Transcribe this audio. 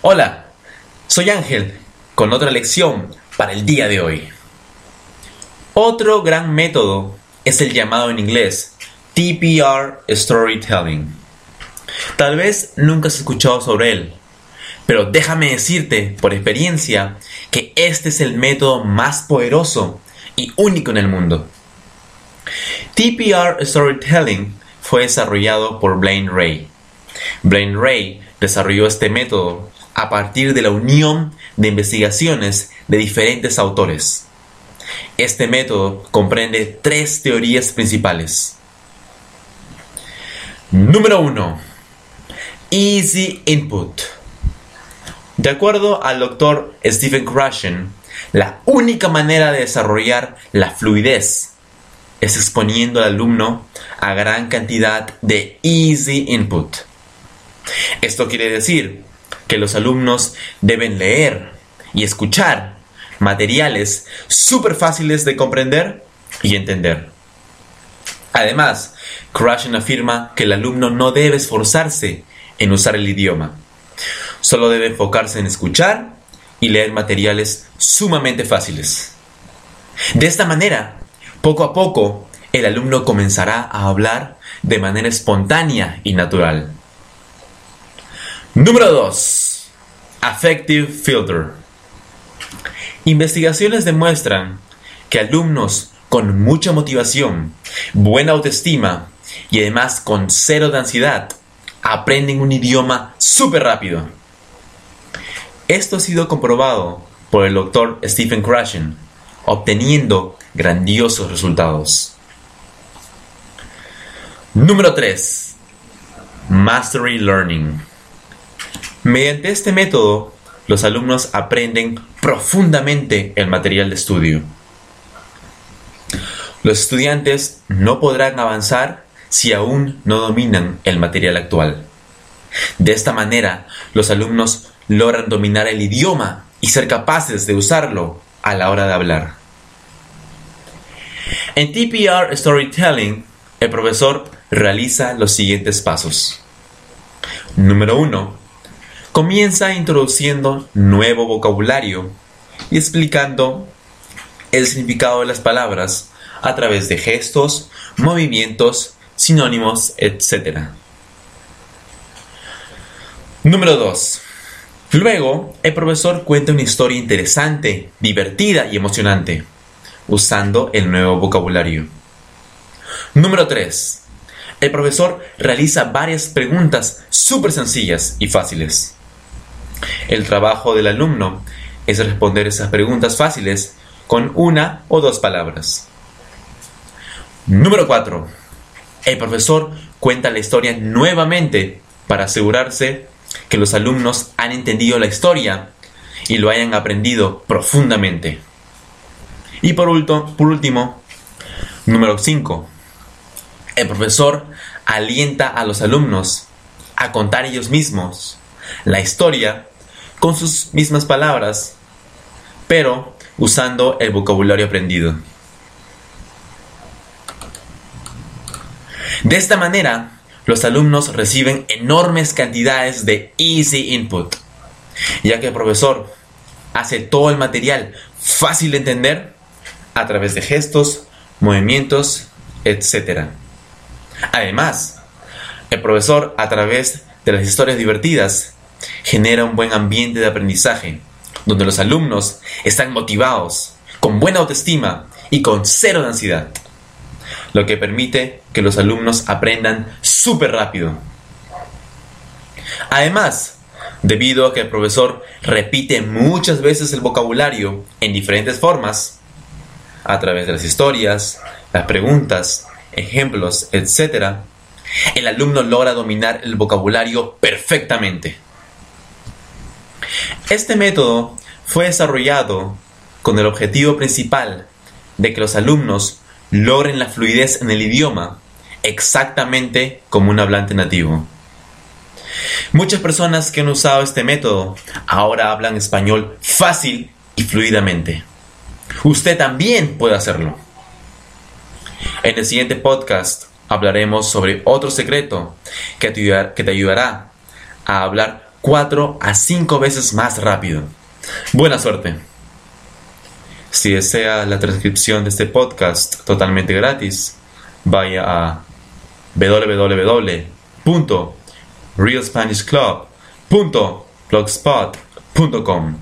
Hola, soy Ángel con otra lección para el día de hoy. Otro gran método es el llamado en inglés TPR Storytelling. Tal vez nunca has escuchado sobre él, pero déjame decirte por experiencia que este es el método más poderoso y único en el mundo. TPR Storytelling fue desarrollado por Blaine Ray. Blaine Ray desarrolló este método a partir de la unión de investigaciones de diferentes autores. Este método comprende tres teorías principales. Número 1. Easy Input. De acuerdo al doctor Stephen Krashen, la única manera de desarrollar la fluidez es exponiendo al alumno a gran cantidad de easy input. Esto quiere decir que los alumnos deben leer y escuchar materiales súper fáciles de comprender y entender. Además, Krashen afirma que el alumno no debe esforzarse en usar el idioma. Solo debe enfocarse en escuchar y leer materiales sumamente fáciles. De esta manera, poco a poco, el alumno comenzará a hablar de manera espontánea y natural. Número 2. Affective Filter. Investigaciones demuestran que alumnos con mucha motivación, buena autoestima y además con cero de ansiedad aprenden un idioma súper rápido. Esto ha sido comprobado por el doctor Stephen Krashen, obteniendo grandiosos resultados. Número 3. Mastery Learning. Mediante este método, los alumnos aprenden profundamente el material de estudio. Los estudiantes no podrán avanzar si aún no dominan el material actual. De esta manera, los alumnos logran dominar el idioma y ser capaces de usarlo a la hora de hablar. En TPR Storytelling, el profesor realiza los siguientes pasos. Número 1. Comienza introduciendo nuevo vocabulario y explicando el significado de las palabras a través de gestos, movimientos, sinónimos, etc. Número 2. Luego, el profesor cuenta una historia interesante, divertida y emocionante, usando el nuevo vocabulario. Número 3. El profesor realiza varias preguntas súper sencillas y fáciles. El trabajo del alumno es responder esas preguntas fáciles con una o dos palabras. Número 4. El profesor cuenta la historia nuevamente para asegurarse que los alumnos han entendido la historia y lo hayan aprendido profundamente. Y por, último, número 5. El profesor alienta a los alumnos a contar ellos mismos la historia con sus mismas palabras, pero usando el vocabulario aprendido. De esta manera, los alumnos reciben enormes cantidades de easy input, ya que el profesor hace todo el material fácil de entender a través de gestos, movimientos, etc. Además, el profesor a través de las historias divertidas genera un buen ambiente de aprendizaje, donde los alumnos están motivados, con buena autoestima y con cero ansiedad lo que permite que los alumnos aprendan súper rápido. Además, debido a que el profesor repite muchas veces el vocabulario en diferentes formas, a través de las historias, las preguntas, ejemplos, etc., el alumno logra dominar el vocabulario perfectamente. Este método fue desarrollado con el objetivo principal de que los alumnos logren la fluidez en el idioma exactamente como un hablante nativo. Muchas personas que han usado este método ahora hablan español fácil y fluidamente. Usted también puede hacerlo. En el siguiente podcast hablaremos sobre otro secreto que te, ayudará a hablar 4 a 5 veces más rápido. Buena suerte. Si desea la transcripción de este podcast totalmente gratis, vaya a www.realspanishclub.blogspot.com